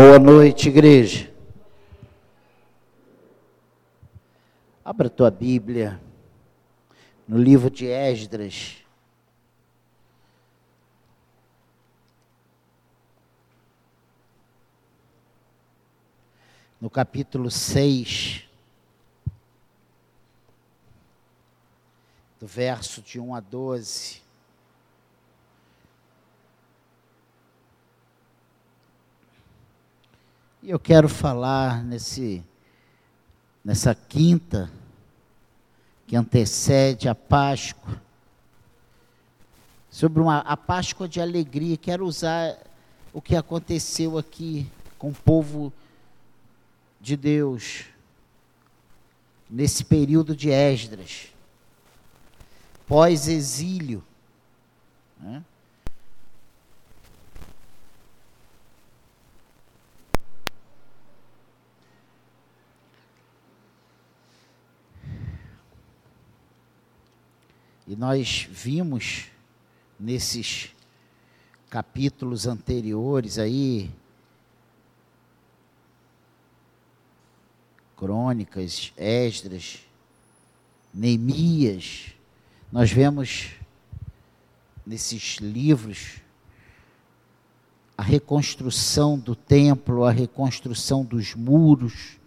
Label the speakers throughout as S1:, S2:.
S1: Boa noite, igreja. Abra tua Bíblia no livro de Esdras. No capítulo 6, do verso de 1 a 12. Eu quero falar nesse, nessa quinta que antecede a Páscoa, sobre uma, a Páscoa de alegria. Quero usar o que aconteceu aqui com o povo de Deus nesse período de Esdras, pós-exílio. Né? E nós vimos nesses capítulos anteriores aí, Crônicas, Esdras, Neemias, nós vemos nesses livros a reconstrução do templo, a reconstrução dos muros.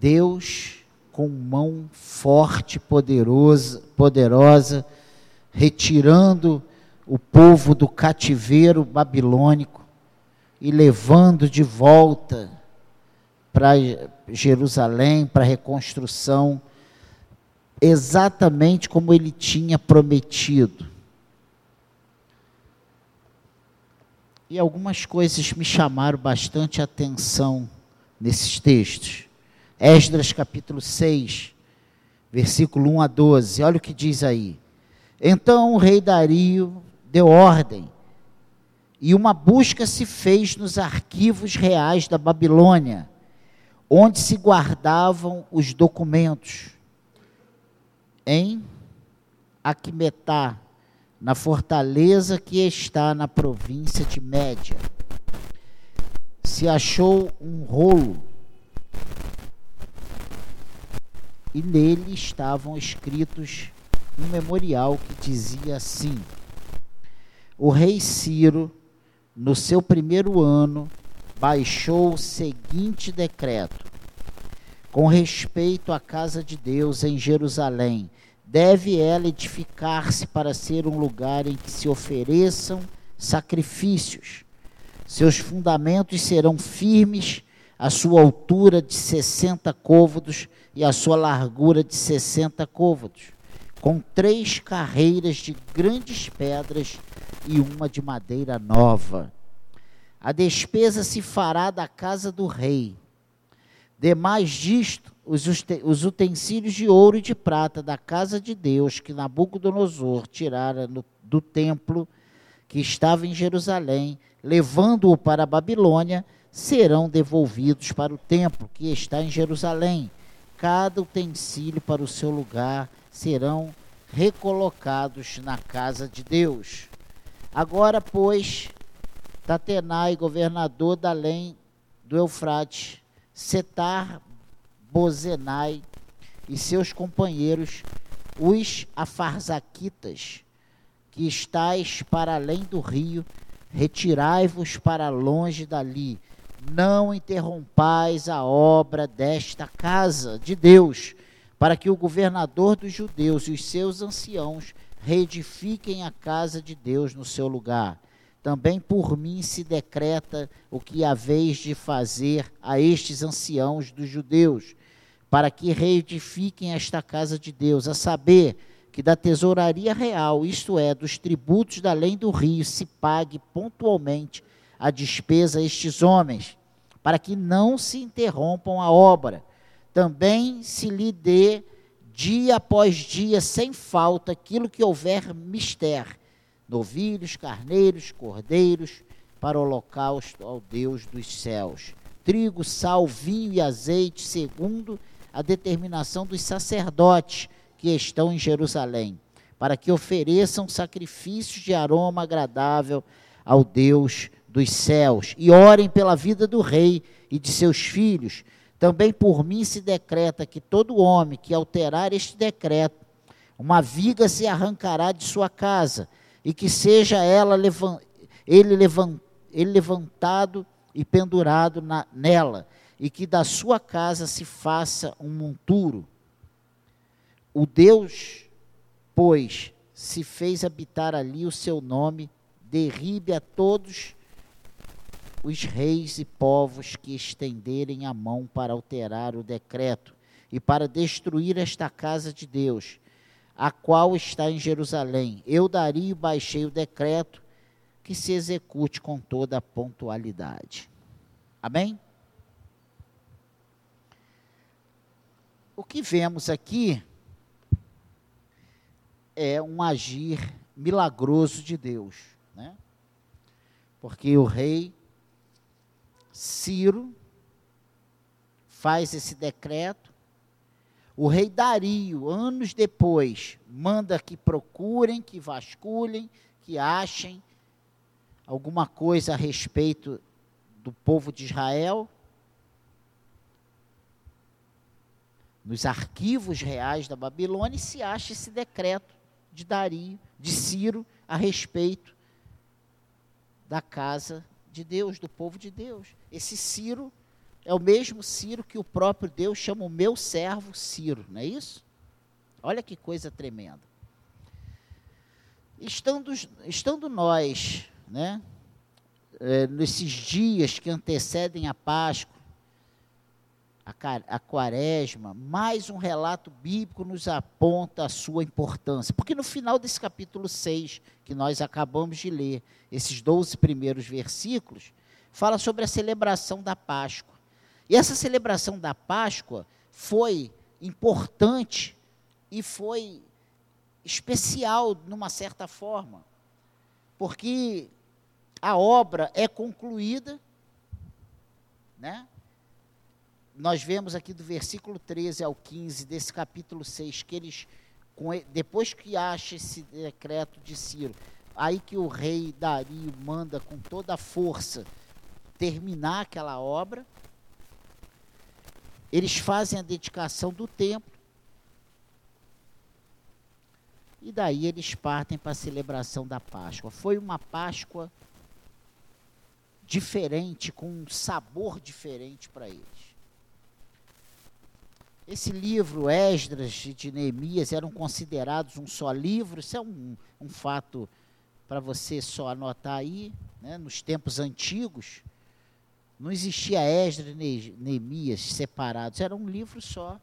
S1: Deus com mão forte, poderosa, poderosa, retirando o povo do cativeiro babilônico e levando de volta para Jerusalém, para a reconstrução, exatamente como ele tinha prometido. E algumas coisas me chamaram bastante atenção nesses textos. Esdras capítulo 6, versículo 1 a 12. Olha o que diz aí. Então o rei Dario deu ordem, e uma busca se fez nos arquivos reais da Babilônia, onde se guardavam os documentos. Em Aquimetá, na fortaleza que está na província de Média, se achou um rolo e nele estavam escritos um memorial que dizia assim: O rei Ciro, no seu primeiro ano, baixou o seguinte decreto: Com respeito à casa de Deus em Jerusalém, deve ela edificar-se para ser um lugar em que se ofereçam sacrifícios. Seus fundamentos serão firmes, a sua altura de 60 côvados e a sua largura de 60 côvados, com três carreiras de grandes pedras e uma de madeira nova. A despesa se fará da casa do rei. Demais disto, os utensílios de ouro e de prata da casa de Deus que Nabucodonosor tirara do templo que estava em Jerusalém, levando-o para a Babilônia, serão devolvidos para o templo que está em Jerusalém cada utensílio para o seu lugar serão recolocados na casa de Deus. Agora, pois, Tatenai, governador da além do Eufrates, Setar Bozenai e seus companheiros, os afarzaquitas, que estáis para além do rio, retirai-vos para longe dali, não interrompais a obra desta casa de Deus, para que o governador dos judeus e os seus anciãos reedifiquem a casa de Deus no seu lugar. Também por mim se decreta o que haveis de fazer a estes anciãos dos judeus, para que reedifiquem esta casa de Deus, a saber, que da tesouraria real, isto é, dos tributos da além do rio, se pague pontualmente a despesa a estes homens, para que não se interrompam a obra. Também se lhe dê dia após dia, sem falta, aquilo que houver mister, novilhos, carneiros, cordeiros, para holocausto ao Deus dos céus. Trigo, sal, vinho e azeite, segundo a determinação dos sacerdotes que estão em Jerusalém, para que ofereçam sacrifícios de aroma agradável ao Deus dos céus e orem pela vida do rei e de seus filhos. Também por mim se decreta que todo homem que alterar este decreto, uma viga se arrancará de sua casa, e que seja ela ele, ele levantado e pendurado na, nela, e que da sua casa se faça um monturo. O Deus, pois, se fez habitar ali o seu nome, derribe a todos os reis e povos que estenderem a mão para alterar o decreto e para destruir esta casa de Deus, a qual está em Jerusalém. Eu daria e baixei o decreto que se execute com toda a pontualidade. Amém? O que vemos aqui é um agir milagroso de Deus, né? Porque o rei Ciro faz esse decreto. O rei Dario, anos depois, manda que procurem, que vasculhem, que achem alguma coisa a respeito do povo de Israel. Nos arquivos reais da Babilônia se acha esse decreto de Dario, de Ciro, a respeito da casa de Deus, do povo de Deus. Esse Ciro é o mesmo Ciro que o próprio Deus chama o meu servo Ciro, não é isso? Olha que coisa tremenda. Estando, estando nós, né, é, nesses dias que antecedem a Páscoa, a, quaresma, mais um relato bíblico nos aponta a sua importância. Porque no final desse capítulo 6, que nós acabamos de ler, esses 12 primeiros versículos, fala sobre a celebração da Páscoa. E essa celebração da Páscoa foi importante e foi especial, numa certa forma, porque a obra é concluída, né? Nós vemos aqui do versículo 13 ao 15 desse capítulo 6, que eles, depois que acha esse decreto de Ciro, aí que o rei Dario manda com toda a força terminar aquela obra, eles fazem a dedicação do templo, e daí eles partem para a celebração da Páscoa. Foi uma Páscoa diferente, com um sabor diferente para eles. Esse livro, Esdras de Neemias, eram considerados um só livro, isso é um, um fato para você só anotar aí, né? nos tempos antigos, não existia Esdras e Neemias separados, era um livro só.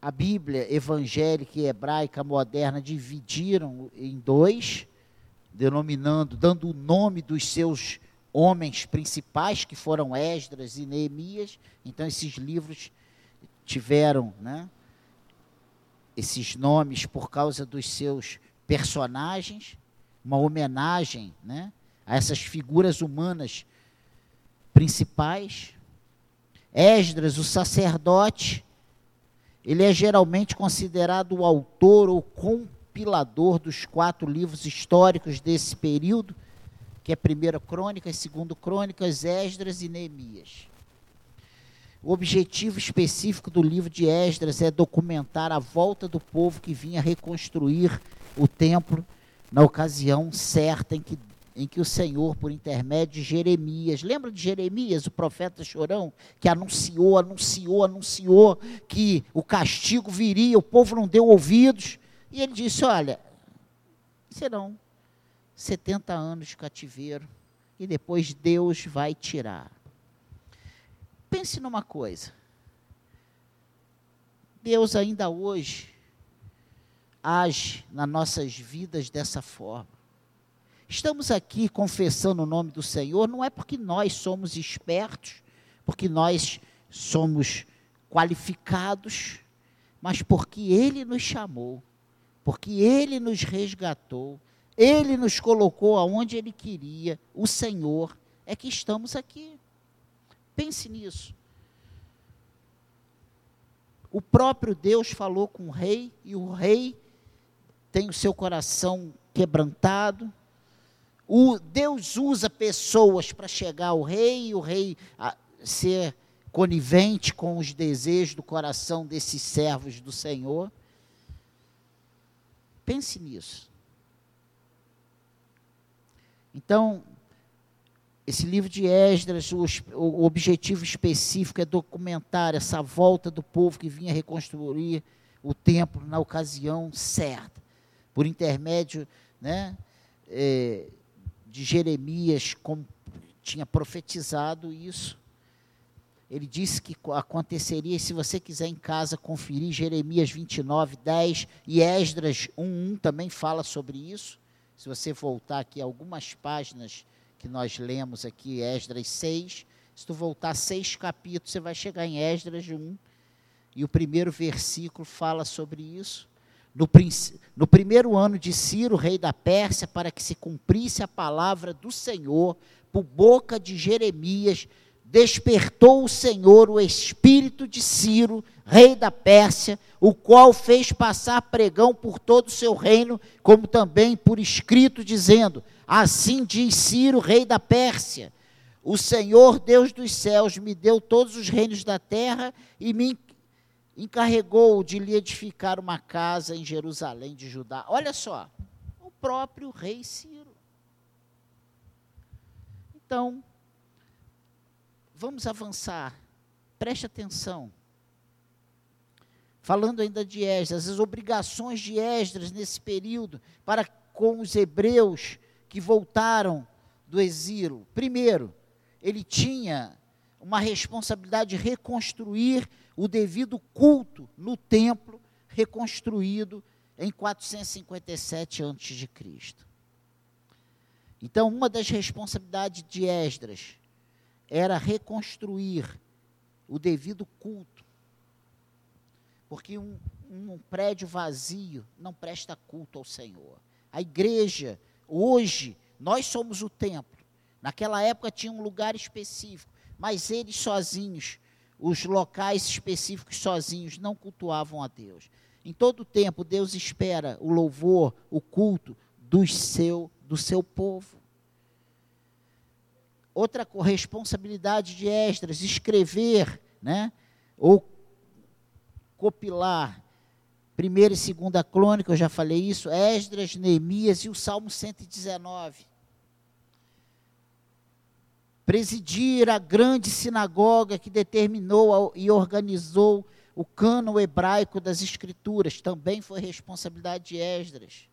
S1: A Bíblia evangélica e hebraica moderna dividiram em dois, denominando, dando o nome dos seus homens principais, que foram Esdras e Neemias. Então, esses livros tiveram né, esses nomes por causa dos seus personagens, uma homenagem né, a essas figuras humanas principais. Esdras, o sacerdote, ele é geralmente considerado o autor ou compilador dos quatro livros históricos desse período, que é primeira Crônicas, segundo Crônicas, Esdras e Neemias. O objetivo específico do livro de Esdras é documentar a volta do povo que vinha reconstruir o templo na ocasião certa em que, em que o Senhor, por intermédio de Jeremias, lembra de Jeremias, o profeta chorão, que anunciou, anunciou, anunciou que o castigo viria, o povo não deu ouvidos, e ele disse: Olha, serão 70 anos de cativeiro e depois Deus vai tirar. Pense numa coisa. Deus ainda hoje age nas nossas vidas dessa forma. Estamos aqui confessando o nome do Senhor, não é porque nós somos espertos, porque nós somos qualificados, mas porque Ele nos chamou, porque Ele nos resgatou, ele nos colocou aonde Ele queria, o Senhor, é que estamos aqui. Pense nisso. O próprio Deus falou com o rei, e o rei tem o seu coração quebrantado, o Deus usa pessoas para chegar ao rei e o rei ser conivente com os desejos do coração desses servos do Senhor. Pense nisso. Então, esse livro de Esdras, o, o, objetivo específico é documentar essa volta do povo que vinha reconstruir o templo na ocasião certa, por intermédio né, é, de Jeremias, como tinha profetizado isso. Ele disse que aconteceria, se você quiser em casa conferir, Jeremias 29, 10 e Esdras 1, 1 também fala sobre isso. Se você voltar aqui algumas páginas que nós lemos aqui, Esdras 6, se tu voltar seis capítulos, você vai chegar em Esdras 1, e o primeiro versículo fala sobre isso. No, no, primeiro ano de Ciro, rei da Pérsia, para que se cumprisse a palavra do Senhor, por boca de Jeremias, despertou o Senhor o espírito de Ciro, rei da Pérsia, o qual fez passar pregão por todo o seu reino, como também por escrito, dizendo: Assim diz Ciro, rei da Pérsia: O Senhor, Deus dos céus, me deu todos os reinos da terra e me encarregou de lhe edificar uma casa em Jerusalém de Judá. Olha só, o próprio rei Ciro. Então, Vamos avançar. Preste atenção. Falando ainda de Esdras, as obrigações de Esdras nesse período para com os hebreus que voltaram do exílio. Primeiro, ele tinha uma responsabilidade de reconstruir o devido culto no templo reconstruído em 457 a.C. Então, uma das responsabilidades de Esdras era reconstruir o devido culto. Porque um, um prédio vazio não presta culto ao Senhor. A igreja, hoje, nós somos o templo. Naquela época tinha um lugar específico, mas eles sozinhos, os locais específicos sozinhos, não cultuavam a Deus. Em todo tempo, Deus espera o louvor, o culto do seu, do seu povo. Outra responsabilidade de Esdras, escrever, né? Ou copilar primeira e segunda crônica, eu já falei isso, Esdras, Neemias e o Salmo 119. Presidir a grande sinagoga que determinou e organizou o cano hebraico das escrituras, também foi responsabilidade de Esdras.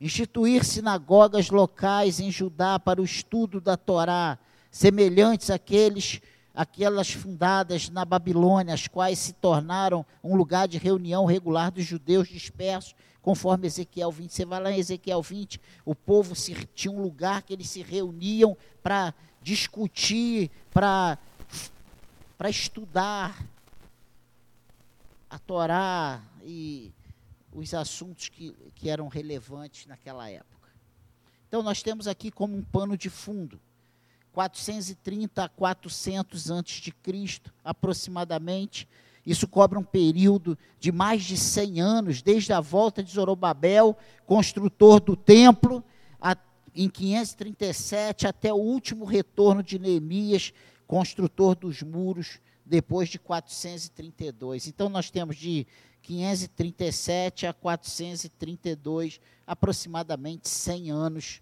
S1: Instituir sinagogas locais em Judá para o estudo da Torá, semelhantes àqueles, aquelas fundadas na Babilônia, as quais se tornaram um lugar de reunião regular dos judeus dispersos, conforme Ezequiel 20. Você vai lá em Ezequiel 20, o povo se, tinha um lugar que eles se reuniam para discutir, para estudar a Torá e os assuntos que, que eram relevantes naquela época. Então, nós temos aqui como um pano de fundo 430 a 400 antes de Cristo, aproximadamente. Isso cobre um período de mais de 100 anos, desde a volta de Zorobabel, construtor do templo, a, em 537, até o último retorno de Neemias, construtor dos muros, depois de 432. Então, nós temos de 537 a 432, aproximadamente 100 anos,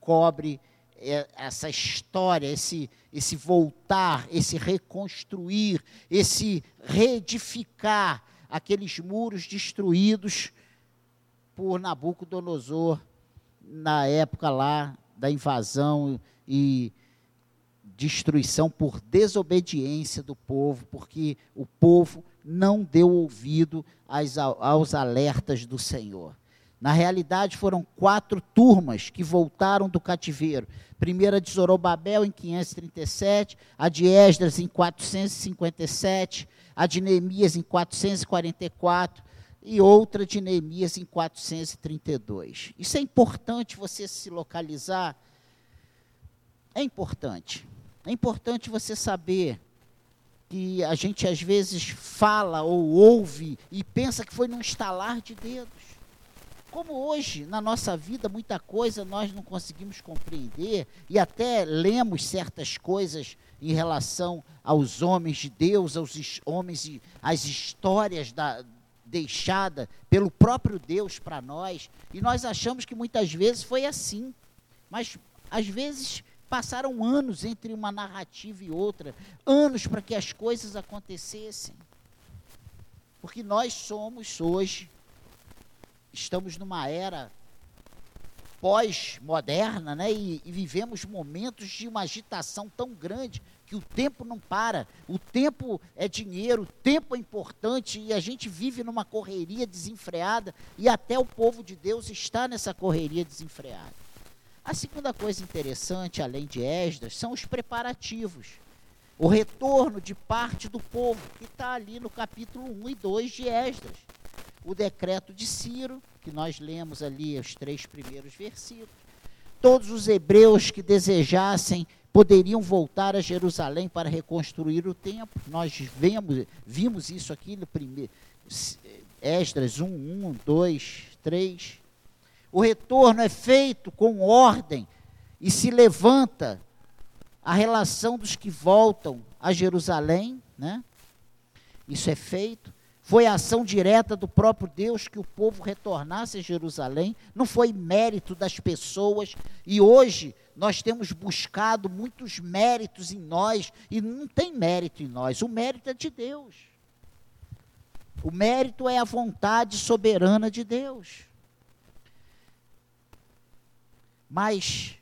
S1: cobre essa história, esse, esse voltar, esse reconstruir, esse reedificar aqueles muros destruídos por Nabucodonosor na época lá da invasão e destruição por desobediência do povo, porque o povo não deu ouvido aos alertas do Senhor. Na realidade, foram quatro turmas que voltaram do cativeiro. Primeira de Zorobabel, em 537, a de Esdras, em 457, a de Neemias, em 444, e outra de Neemias, em 432. Isso é importante você se localizar. É importante. É importante você saber que a gente às vezes fala ou ouve e pensa que foi num estalar de dedos. Como hoje, na nossa vida, muita coisa nós não conseguimos compreender e até lemos certas coisas em relação aos homens de Deus, aos homens e as histórias da, deixada pelo próprio Deus para nós, e nós achamos que muitas vezes foi assim. Mas às vezes passaram anos entre uma narrativa e outra, anos para que as coisas acontecessem. Porque nós somos hoje estamos numa era pós-moderna, né? E, e, vivemos momentos de uma agitação tão grande que o tempo não para. O tempo é dinheiro, o tempo é importante e a gente vive numa correria desenfreada e até o povo de Deus está nessa correria desenfreada. A segunda coisa interessante, além de Esdras, são os preparativos. O retorno de parte do povo, que está ali no capítulo 1 e 2 de Esdras o decreto de Ciro, que nós lemos ali os três primeiros versículos. Todos os hebreus que desejassem poderiam voltar a Jerusalém para reconstruir o templo. Nós vemos, vimos isso aqui no primeiro Esdras 1, 1, 2, 3. O retorno é feito com ordem e se levanta a relação dos que voltam a Jerusalém, né? Isso é feito. Foi a ação direta do próprio Deus que o povo retornasse a Jerusalém, não foi mérito das pessoas. E hoje nós temos buscado muitos méritos em nós, e não tem mérito em nós, o mérito é de Deus. O mérito é a vontade soberana de Deus. Mas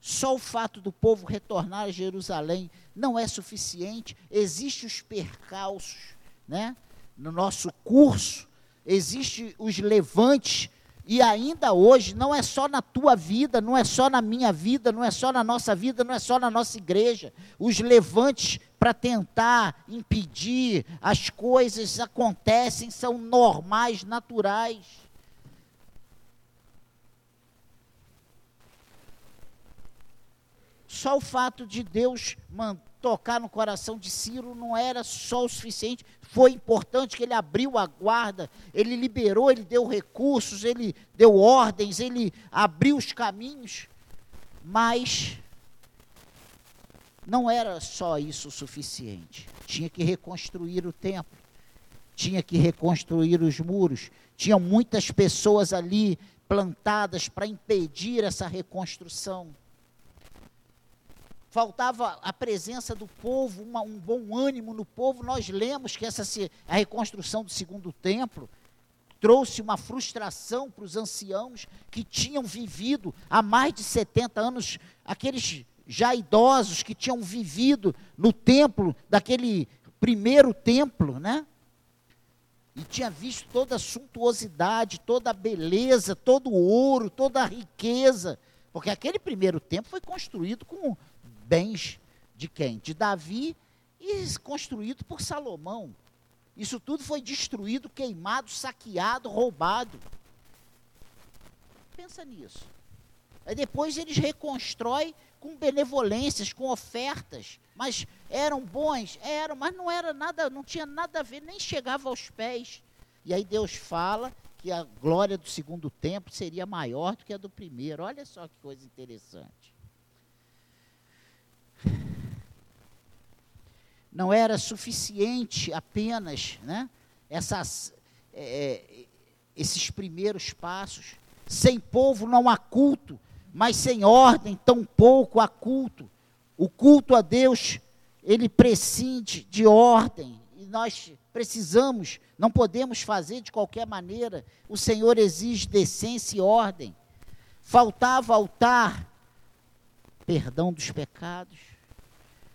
S1: só o fato do povo retornar a Jerusalém não é suficiente, existem os percalços, né? No nosso curso, existem os levantes, e ainda hoje, não é só na tua vida, não é só na minha vida, não é só na nossa vida, não é só na nossa igreja. Os levantes para tentar impedir as coisas acontecem, são normais, naturais. Só o fato de Deus tocar no coração de Ciro não era só o suficiente, foi importante que ele abriu a guarda, ele liberou, ele deu recursos, ele deu ordens, ele abriu os caminhos, mas não era só isso o suficiente. Tinha que reconstruir o templo, tinha que reconstruir os muros, tinham muitas pessoas ali plantadas para impedir essa reconstrução faltava a presença do povo, uma, um bom ânimo no povo. Nós lemos que essa a reconstrução do segundo templo trouxe uma frustração para os anciãos que tinham vivido há mais de 70 anos, aqueles já idosos que tinham vivido no templo, daquele primeiro templo, né? E tinha visto toda a suntuosidade, toda a beleza, todo o ouro, toda a riqueza, porque aquele primeiro templo foi construído com bens de quem? De Davi e construído por Salomão. Isso tudo foi destruído, queimado, saqueado, roubado. Pensa nisso. Aí depois eles reconstroem com benevolências, com ofertas. Mas eram bons? Eram, mas não era nada, não tinha nada a ver, nem chegava aos pés. E aí Deus fala que a glória do segundo templo seria maior do que a do primeiro. Olha só que coisa interessante. Não era suficiente apenas né, essas, é, é, esses primeiros passos. Sem povo não há culto, mas sem ordem tampouco há culto. O culto a Deus, ele prescinde de ordem, e nós precisamos, não podemos fazer de qualquer maneira. O Senhor exige decência e ordem. Faltava altar, perdão dos pecados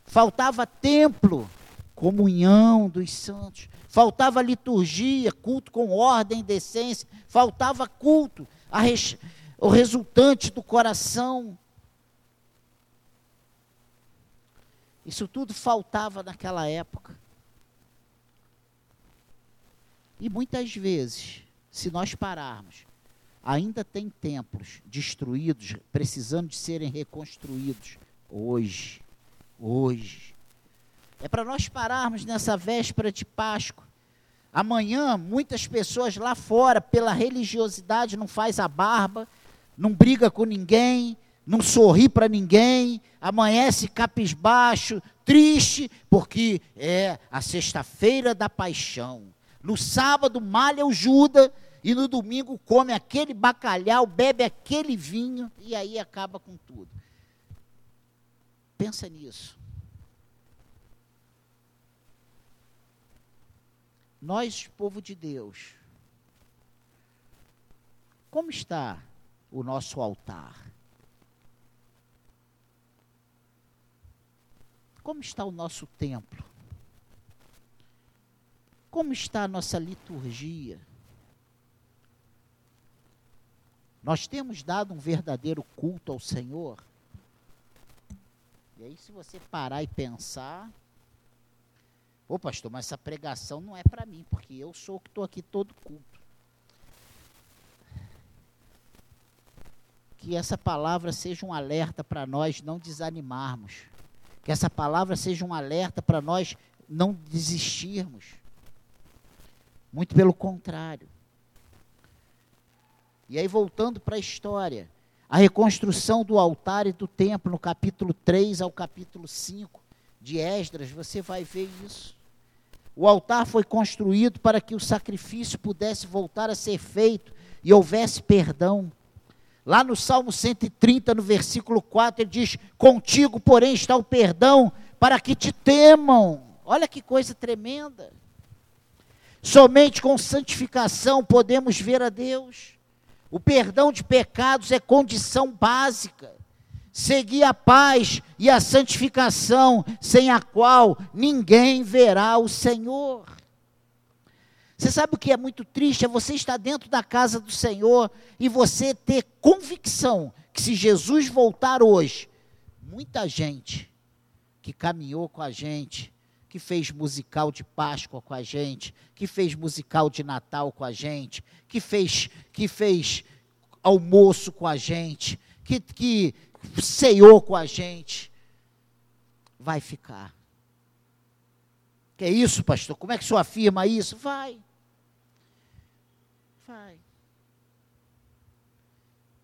S1: faltava templo, comunhão dos santos, faltava liturgia, culto com ordem e decência, faltava culto, res, o resultante do coração. Isso tudo faltava naquela época. E muitas vezes, se nós pararmos, ainda tem templos destruídos, precisando de serem reconstruídos hoje hoje. É para nós pararmos nessa véspera de Páscoa, Amanhã, muitas pessoas lá fora, pela religiosidade, não faz a barba, não briga com ninguém, não sorri para ninguém, amanhece capisbaixo, triste, porque é a sexta-feira da paixão. No sábado malha o Judas e no domingo come aquele bacalhau, bebe aquele vinho e aí acaba com tudo. Pensa nisso. Nós, povo de Deus, como está o nosso altar? Como está o nosso templo? Como está a nossa liturgia? Nós temos dado um verdadeiro culto ao Senhor? E aí, se você parar e pensar, Ô pastor, mas essa pregação não é para mim, porque eu sou o que estou aqui todo culto. Que essa palavra seja um alerta para nós não desanimarmos. Que essa palavra seja um alerta para nós não desistirmos. Muito pelo contrário. E aí, voltando para a história, a reconstrução do altar e do templo, no capítulo 3 ao capítulo 5 de Esdras, você vai ver isso. O altar foi construído para que o sacrifício pudesse voltar a ser feito e houvesse perdão. Lá no Salmo 130, no versículo 4, ele diz: Contigo, porém, está o perdão para que te temam. Olha que coisa tremenda. Somente com santificação podemos ver a Deus. O perdão de pecados é condição básica seguir a paz e a santificação, sem a qual ninguém verá o Senhor. Você sabe o que é muito triste? É você estar dentro da casa do Senhor e você ter convicção que se Jesus voltar hoje, muita gente que caminhou com a gente, que fez musical de Páscoa com a gente, que fez musical de Natal com a gente, que fez, que fez almoço com a gente, que, que ceiou com a gente, vai ficar. Que é isso, pastor? Como é que o senhor afirma isso? Vai. Vai.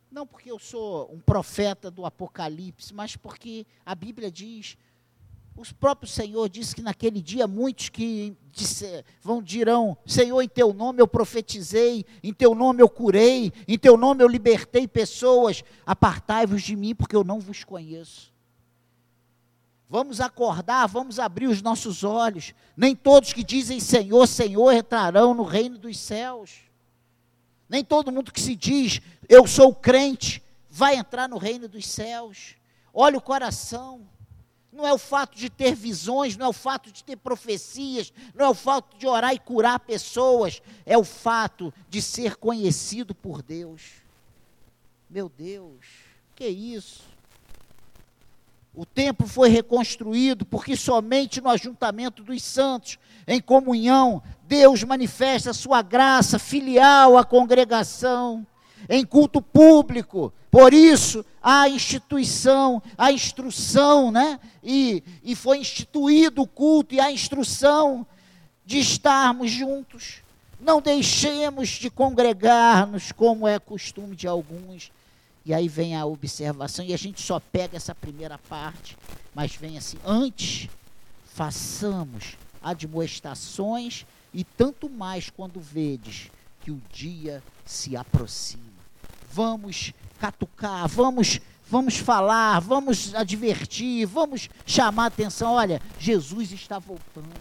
S1: Não porque eu sou um profeta do Apocalipse, mas porque a Bíblia diz o próprio Senhor disse que naquele dia muitos que vão dirão: Senhor, em teu nome eu profetizei, em teu nome eu curei, em teu nome eu libertei pessoas. Apartai-vos de mim, porque eu não vos conheço. Vamos acordar, vamos abrir os nossos olhos. Nem todos que dizem Senhor, Senhor entrarão no reino dos céus. Nem todo mundo que se diz eu sou crente vai entrar no reino dos céus. Olha o coração não é o fato de ter visões, não é o fato de ter profecias, não é o fato de orar e curar pessoas, é o fato de ser conhecido por Deus. Meu Deus, que isso? O templo foi reconstruído porque somente no ajuntamento dos santos, em comunhão, Deus manifesta a sua graça filial à congregação em culto público. Por isso, a instituição, a instrução, né? E, e foi instituído o culto e a instrução de estarmos juntos. Não deixemos de congregar-nos, como é costume de alguns. E aí vem a observação, e a gente só pega essa primeira parte, mas vem assim: antes, façamos admoestações, e tanto mais quando vedes que o dia se aproxima vamos catucar, vamos vamos falar, vamos advertir, vamos chamar atenção. Olha, Jesus está voltando.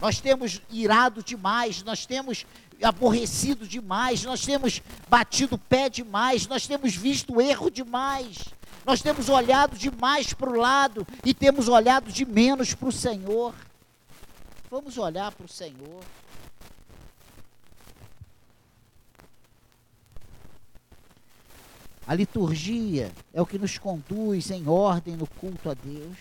S1: Nós temos irado demais, nós temos aborrecido demais, nós temos batido pé demais, nós temos visto erro demais, nós temos olhado demais para o lado e temos olhado de menos para o Senhor. Vamos olhar para o Senhor. A liturgia é o que nos conduz em ordem no culto a Deus.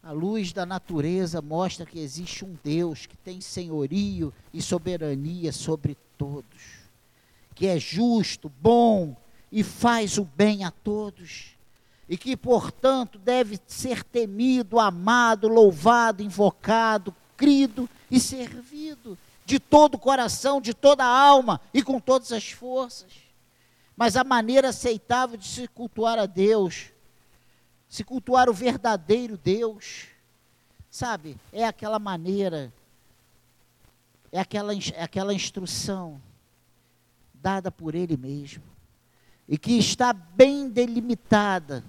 S1: A luz da natureza mostra que existe um Deus que tem senhorio e soberania sobre todos, que é justo, bom e faz o bem a todos, e que, portanto, deve ser temido, amado, louvado, invocado, crido e servido de todo o coração, de toda a alma e com todas as forças. Mas a maneira aceitável de se cultuar a Deus, se cultuar o verdadeiro Deus, sabe, é aquela maneira, é aquela, é aquela instrução dada por Ele mesmo, e que está bem delimitada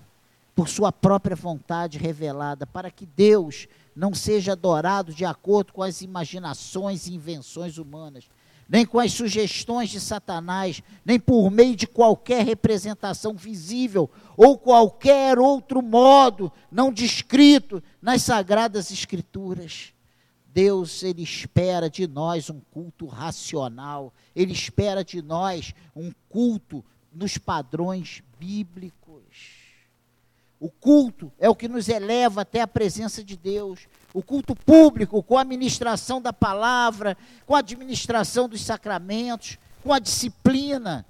S1: por Sua própria vontade revelada, para que Deus não seja adorado de acordo com as imaginações e invenções humanas, nem com as sugestões de Satanás, nem por meio de qualquer representação visível ou qualquer outro modo não descrito nas sagradas escrituras. Deus, ele espera de nós um culto racional, ele espera de nós um culto nos padrões bíblicos. O culto é o que nos eleva até a presença de Deus. O culto público, com a administração da palavra, com a administração dos sacramentos, com a disciplina.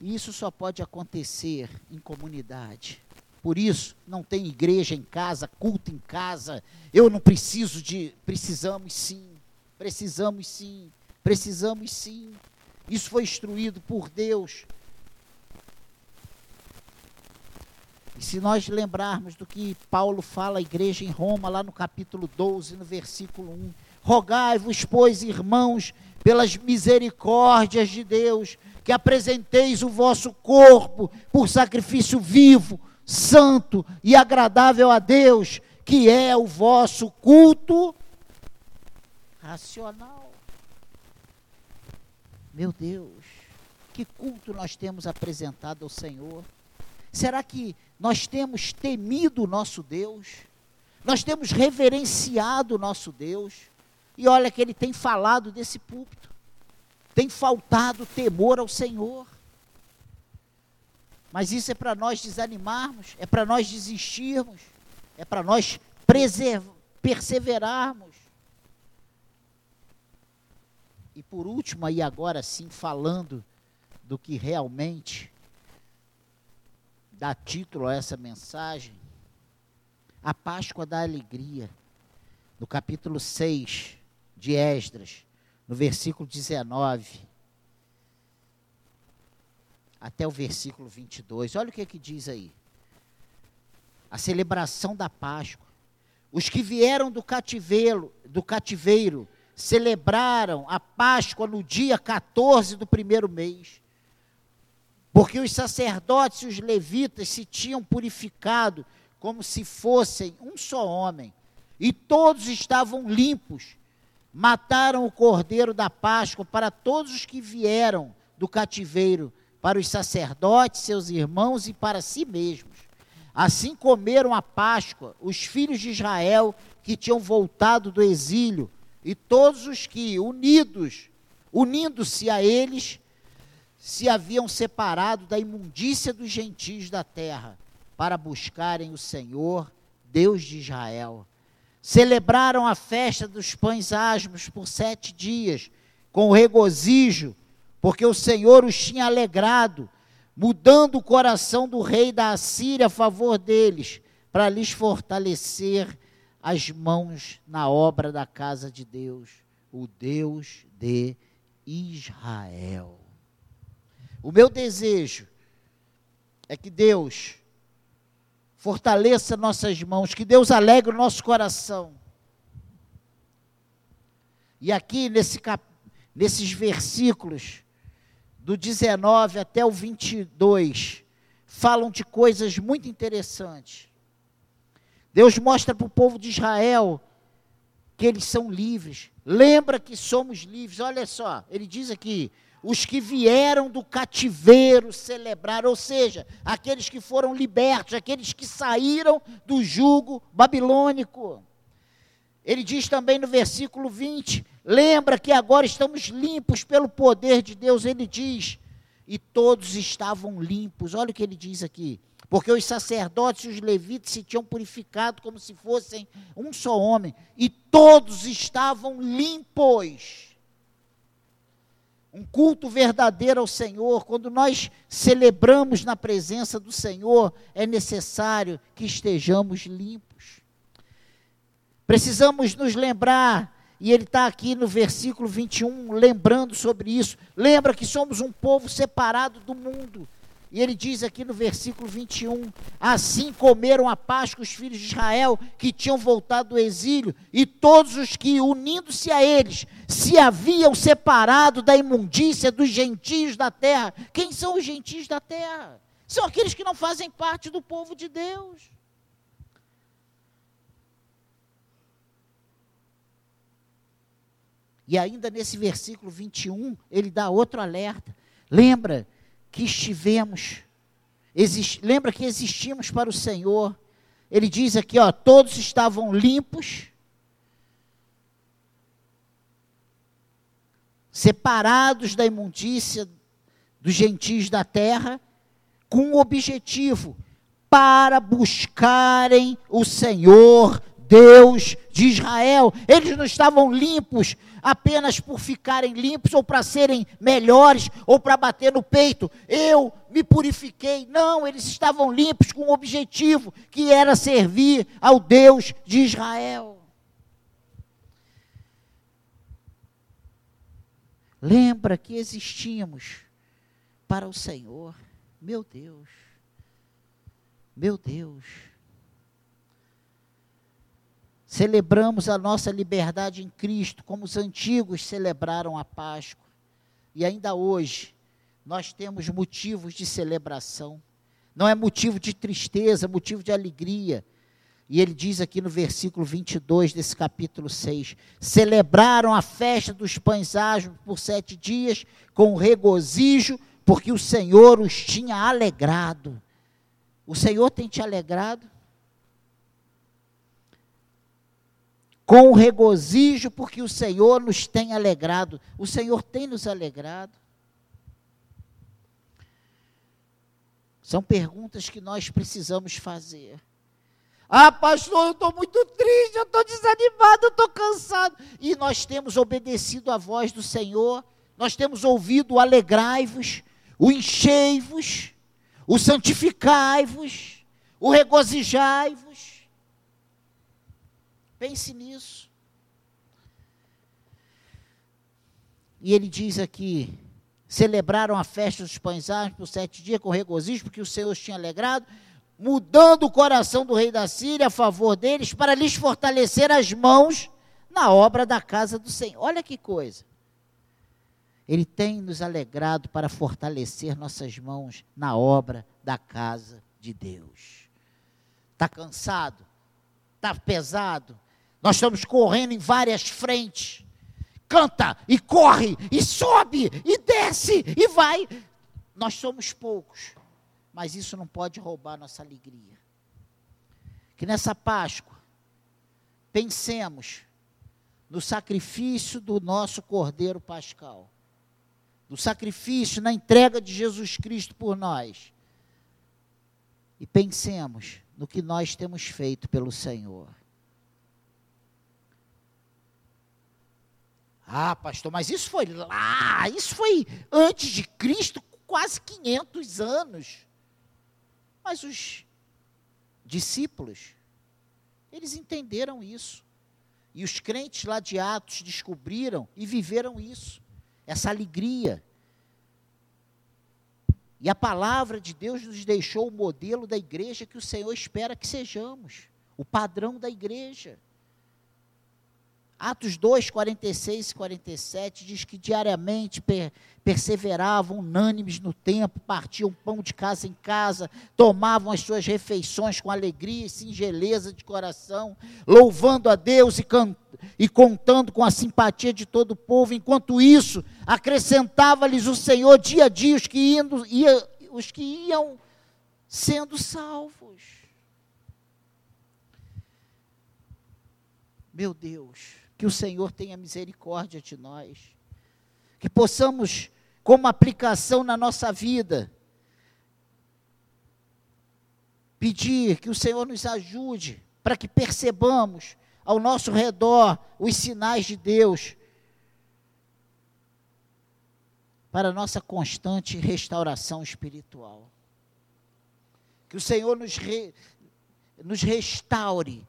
S1: E isso só pode acontecer em comunidade. Por isso, não tem igreja em casa, culto em casa. Eu não preciso de. Precisamos sim. Precisamos sim. Precisamos sim. Isso foi instruído por Deus. E se nós lembrarmos do que Paulo fala à igreja em Roma, lá no capítulo 12, no versículo 1: Rogai-vos, pois, irmãos, pelas misericórdias de Deus, que apresenteis o vosso corpo por sacrifício vivo, santo e agradável a Deus, que é o vosso culto racional. Meu Deus, que culto nós temos apresentado ao Senhor? Será que nós temos temido o nosso Deus, nós temos reverenciado o nosso Deus, e olha que ele tem falado desse púlpito, tem faltado temor ao Senhor. Mas isso é para nós desanimarmos, é para nós desistirmos, é para nós perseverarmos. E por último, aí agora sim, falando do que realmente dá título a essa mensagem, a Páscoa da Alegria, no capítulo 6 de Esdras, no versículo 19 até o versículo 22. Olha o que, é que diz aí. A celebração da Páscoa. Os que vieram do cativeiro, do cativeiro celebraram a Páscoa no dia 14 do primeiro mês porque os sacerdotes e os levitas se tinham purificado como se fossem um só homem, e todos estavam limpos. Mataram o cordeiro da Páscoa para todos os que vieram do cativeiro, para os sacerdotes, seus irmãos e para si mesmos. Assim comeram a Páscoa os filhos de Israel que tinham voltado do exílio, e todos os que, unidos, unindo-se a eles, se haviam separado da imundícia dos gentios da terra para buscarem o Senhor, Deus de Israel. Celebraram a festa dos pães asmos por sete dias, com regozijo, porque o Senhor os tinha alegrado, mudando o coração do rei da Assíria a favor deles, para lhes fortalecer as mãos na obra da casa de Deus, o Deus de Israel. O meu desejo é que Deus fortaleça nossas mãos, que Deus alegre o nosso coração. E aqui nesse cap... nesses versículos, do 19 até o 22, falam de coisas muito interessantes. Deus mostra para o povo de Israel que eles são livres. Lembra que somos livres. Olha só, ele diz aqui: os que vieram do cativeiro celebrar, ou seja, aqueles que foram libertos, aqueles que saíram do jugo babilônico. Ele diz também no versículo 20: lembra que agora estamos limpos pelo poder de Deus. Ele diz, e todos estavam limpos. Olha o que ele diz aqui. Porque os sacerdotes e os levitas se tinham purificado como se fossem um só homem, e todos estavam limpos um culto verdadeiro ao Senhor, quando nós celebramos na presença do Senhor, é necessário que estejamos limpos. Precisamos nos lembrar, e ele está aqui no versículo 21, lembrando sobre isso. Lembra que somos um povo separado do mundo e ele diz aqui no versículo 21: Assim comeram a Páscoa os filhos de Israel que tinham voltado do exílio, e todos os que, unindo-se a eles, se haviam separado da imundícia dos gentios da terra. Quem são os gentios da terra? São aqueles que não fazem parte do povo de Deus. E ainda nesse versículo 21, ele dá outro alerta. Lembra que estivemos, exist, lembra que existimos para o Senhor. Ele diz aqui, ó, todos estavam limpos, separados da imundícia dos gentios da terra, com o objetivo para buscarem o Senhor Deus de Israel. Eles não estavam limpos apenas por ficarem limpos ou para serem melhores ou para bater no peito. Eu me purifiquei. Não, eles estavam limpos com um objetivo que era servir ao Deus de Israel. Lembra que existimos para o Senhor. Meu Deus. Meu Deus. Celebramos a nossa liberdade em Cristo, como os antigos celebraram a Páscoa. E ainda hoje, nós temos motivos de celebração. Não é motivo de tristeza, é motivo de alegria. E ele diz aqui no versículo 22 desse capítulo 6: Celebraram a festa dos pães asmos por sete dias, com regozijo, porque o Senhor os tinha alegrado. O Senhor tem te alegrado? Com regozijo, porque o Senhor nos tem alegrado. O Senhor tem nos alegrado. São perguntas que nós precisamos fazer. Ah, pastor, eu estou muito triste, eu estou desanimado, eu estou cansado. E nós temos obedecido à voz do Senhor, nós temos ouvido o alegrai-vos, o enchei-vos, o santificai-vos, o regozijai-vos. Pense nisso. E ele diz aqui: celebraram a festa dos pães por sete dias com regozijo, porque o Senhor os tinha alegrado, mudando o coração do rei da Síria a favor deles, para lhes fortalecer as mãos na obra da casa do Senhor. Olha que coisa. Ele tem nos alegrado para fortalecer nossas mãos na obra da casa de Deus. Está cansado? Está pesado? Nós estamos correndo em várias frentes. Canta e corre e sobe e desce e vai. Nós somos poucos, mas isso não pode roubar nossa alegria. Que nessa Páscoa pensemos no sacrifício do nosso Cordeiro Pascal, no sacrifício, na entrega de Jesus Cristo por nós. E pensemos no que nós temos feito pelo Senhor. Ah, pastor, mas isso foi lá, isso foi antes de Cristo, quase 500 anos. Mas os discípulos, eles entenderam isso. E os crentes lá de Atos descobriram e viveram isso, essa alegria. E a palavra de Deus nos deixou o modelo da igreja que o Senhor espera que sejamos, o padrão da igreja. Atos 2, 46 e 47 diz que diariamente per, perseveravam unânimes no tempo, partiam pão de casa em casa, tomavam as suas refeições com alegria e singeleza de coração, louvando a Deus e, can, e contando com a simpatia de todo o povo. Enquanto isso, acrescentava-lhes o Senhor dia a dia os que, indo, ia, os que iam sendo salvos. Meu Deus que o Senhor tenha misericórdia de nós, que possamos, como aplicação na nossa vida, pedir que o Senhor nos ajude para que percebamos ao nosso redor os sinais de Deus. para nossa constante restauração espiritual. Que o Senhor nos, re, nos restaure.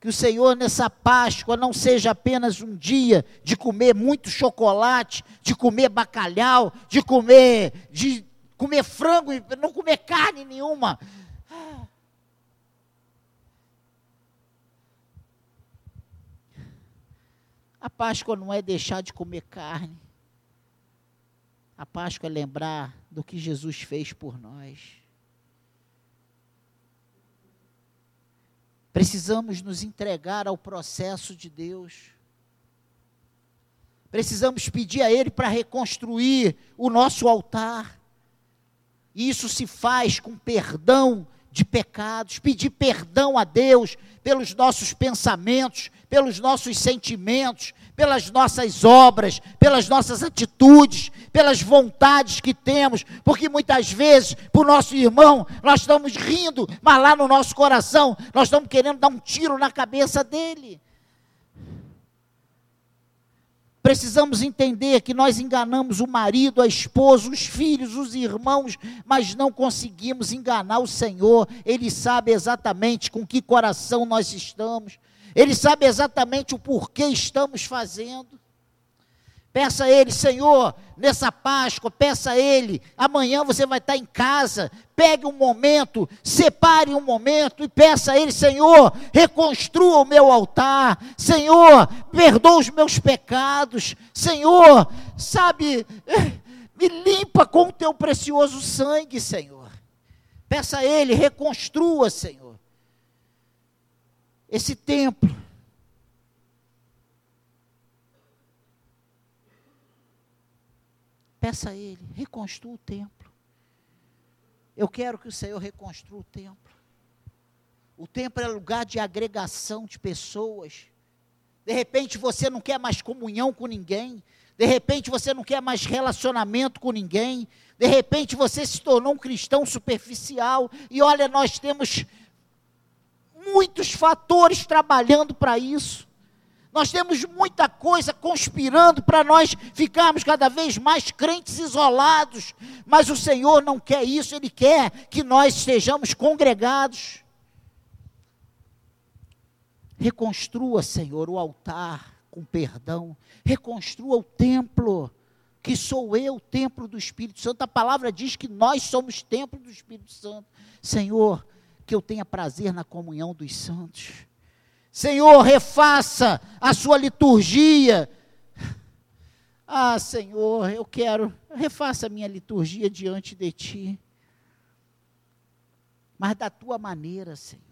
S1: Que o Senhor, nessa Páscoa, não seja apenas um dia de comer muito chocolate, de comer bacalhau, de comer, de comer frango e não comer carne nenhuma. A Páscoa não é deixar de comer carne. A Páscoa é lembrar do que Jesus fez por nós. Precisamos nos entregar ao processo de Deus. Precisamos pedir a Ele para reconstruir o nosso altar. E isso se faz com perdão de pecados, pedir perdão a Deus pelos nossos pensamentos, pelos nossos sentimentos, pelas nossas obras, pelas nossas atitudes, pelas vontades que temos, porque muitas vezes, para o nosso irmão, nós estamos rindo, mas lá no nosso coração, nós estamos querendo dar um tiro na cabeça dele. Precisamos entender que nós enganamos o marido, a esposa, os filhos, os irmãos, mas não conseguimos enganar o Senhor. Ele sabe exatamente com que coração nós estamos. Ele sabe exatamente o porquê estamos fazendo. Peça a Ele, Senhor, nessa Páscoa, peça a Ele. Amanhã você vai estar em casa. Pegue um momento, separe um momento e peça a Ele, Senhor, reconstrua o meu altar. Senhor, perdoa os meus pecados. Senhor, sabe, me limpa com o teu precioso sangue, Senhor. Peça a Ele, reconstrua, Senhor, esse templo Peça a Ele, reconstrua o templo. Eu quero que o Senhor reconstrua o templo. O templo é lugar de agregação de pessoas. De repente você não quer mais comunhão com ninguém. De repente você não quer mais relacionamento com ninguém. De repente você se tornou um cristão superficial. E olha, nós temos muitos fatores trabalhando para isso. Nós temos muita coisa conspirando para nós ficarmos cada vez mais crentes isolados, mas o Senhor não quer isso, Ele quer que nós estejamos congregados. Reconstrua, Senhor, o altar com perdão, reconstrua o templo, que sou eu, o templo do Espírito Santo. A palavra diz que nós somos templo do Espírito Santo. Senhor, que eu tenha prazer na comunhão dos santos Senhor, refaça a sua liturgia. Ah, Senhor, eu quero, refaça a minha liturgia diante de ti. Mas da tua maneira, Senhor.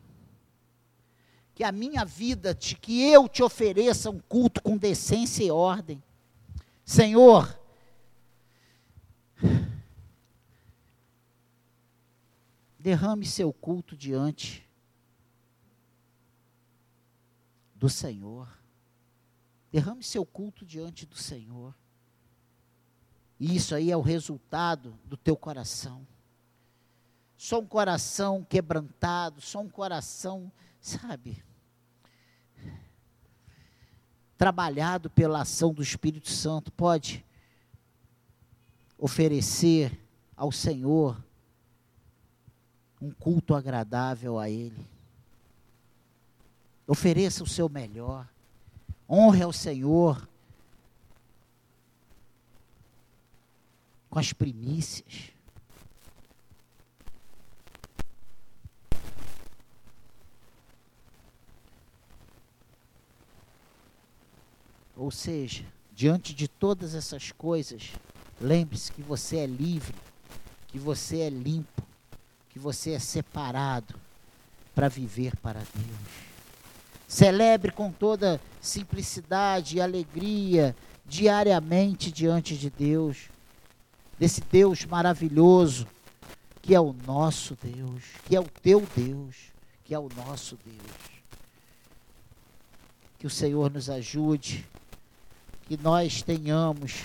S1: Que a minha vida, te, que eu te ofereça um culto com decência e ordem. Senhor, derrame seu culto diante do Senhor. Derrame seu culto diante do Senhor. E isso aí é o resultado do teu coração. Só um coração quebrantado, só um coração, sabe, trabalhado pela ação do Espírito Santo pode oferecer ao Senhor um culto agradável a Ele. Ofereça o seu melhor. Honre ao Senhor com as primícias. Ou seja, diante de todas essas coisas, lembre-se que você é livre, que você é limpo, que você é separado para viver para Deus. Celebre com toda simplicidade e alegria diariamente diante de Deus, desse Deus maravilhoso, que é o nosso Deus, que é o teu Deus, que é o nosso Deus. Que o Senhor nos ajude, que nós tenhamos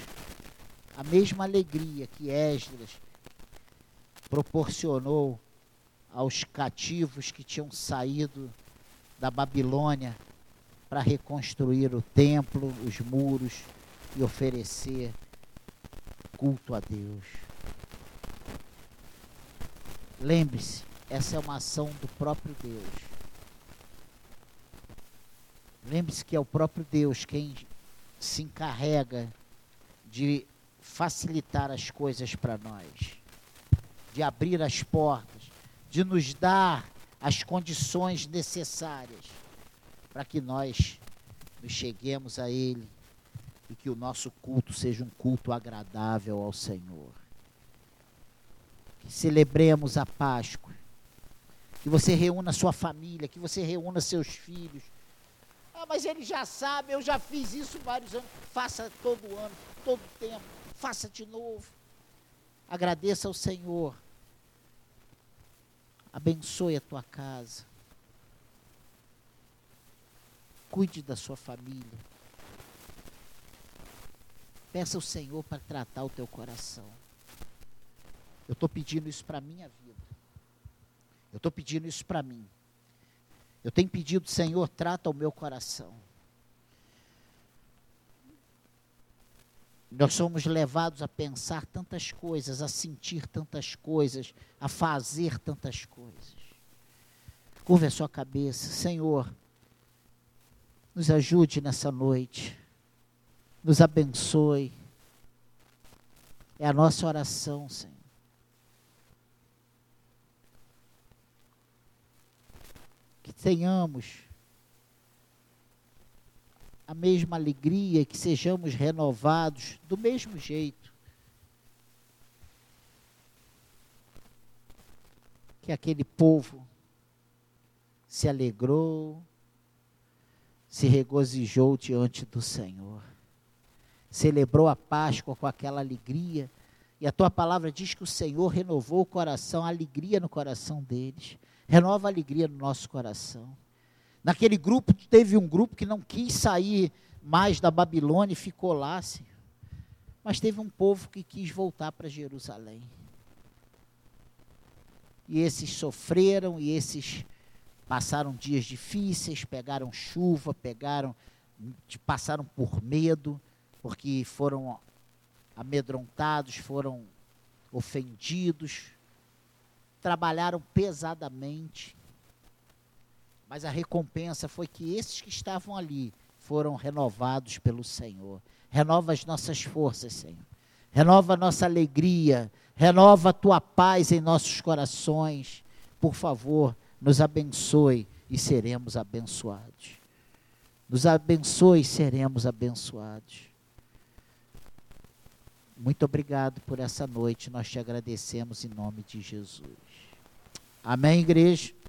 S1: a mesma alegria que Esdras proporcionou aos cativos que tinham saído da Babilônia para reconstruir o templo, os muros e oferecer culto a Deus. Lembre-se, essa é uma ação do próprio Deus. Lembre-se que é o próprio Deus quem se encarrega de facilitar as coisas para nós, de abrir as portas, de nos dar as condições necessárias para que nós nos cheguemos a Ele e que o nosso culto seja um culto agradável ao Senhor. Que celebremos a Páscoa, que você reúna sua família, que você reúna seus filhos. Ah, mas ele já sabe, eu já fiz isso vários anos. Faça todo ano, todo tempo, faça de novo. Agradeça ao Senhor. Abençoe a tua casa. Cuide da sua família. Peça ao Senhor para tratar o teu coração. Eu estou pedindo isso para a minha vida. Eu estou pedindo isso para mim. Eu tenho pedido, Senhor, trata o meu coração. Nós somos levados a pensar tantas coisas, a sentir tantas coisas, a fazer tantas coisas. Curva a sua cabeça, Senhor, nos ajude nessa noite nos abençoe. É a nossa oração, Senhor. Que tenhamos a mesma alegria, que sejamos renovados do mesmo jeito. Que aquele povo se alegrou, se regozijou diante do Senhor celebrou a Páscoa com aquela alegria. E a tua palavra diz que o Senhor renovou o coração, a alegria no coração deles. Renova a alegria no nosso coração. Naquele grupo, teve um grupo que não quis sair mais da Babilônia e ficou lá, Senhor. Mas teve um povo que quis voltar para Jerusalém. E esses sofreram, e esses passaram dias difíceis, pegaram chuva, pegaram, passaram por medo, porque foram amedrontados, foram ofendidos, trabalharam pesadamente. Mas a recompensa foi que esses que estavam ali foram renovados pelo Senhor. Renova as nossas forças, Senhor. Renova a nossa alegria. Renova a tua paz em nossos corações. Por favor, nos abençoe e seremos abençoados. Nos abençoe e seremos abençoados. Muito obrigado por essa noite, nós te agradecemos em nome de Jesus. Amém, igreja?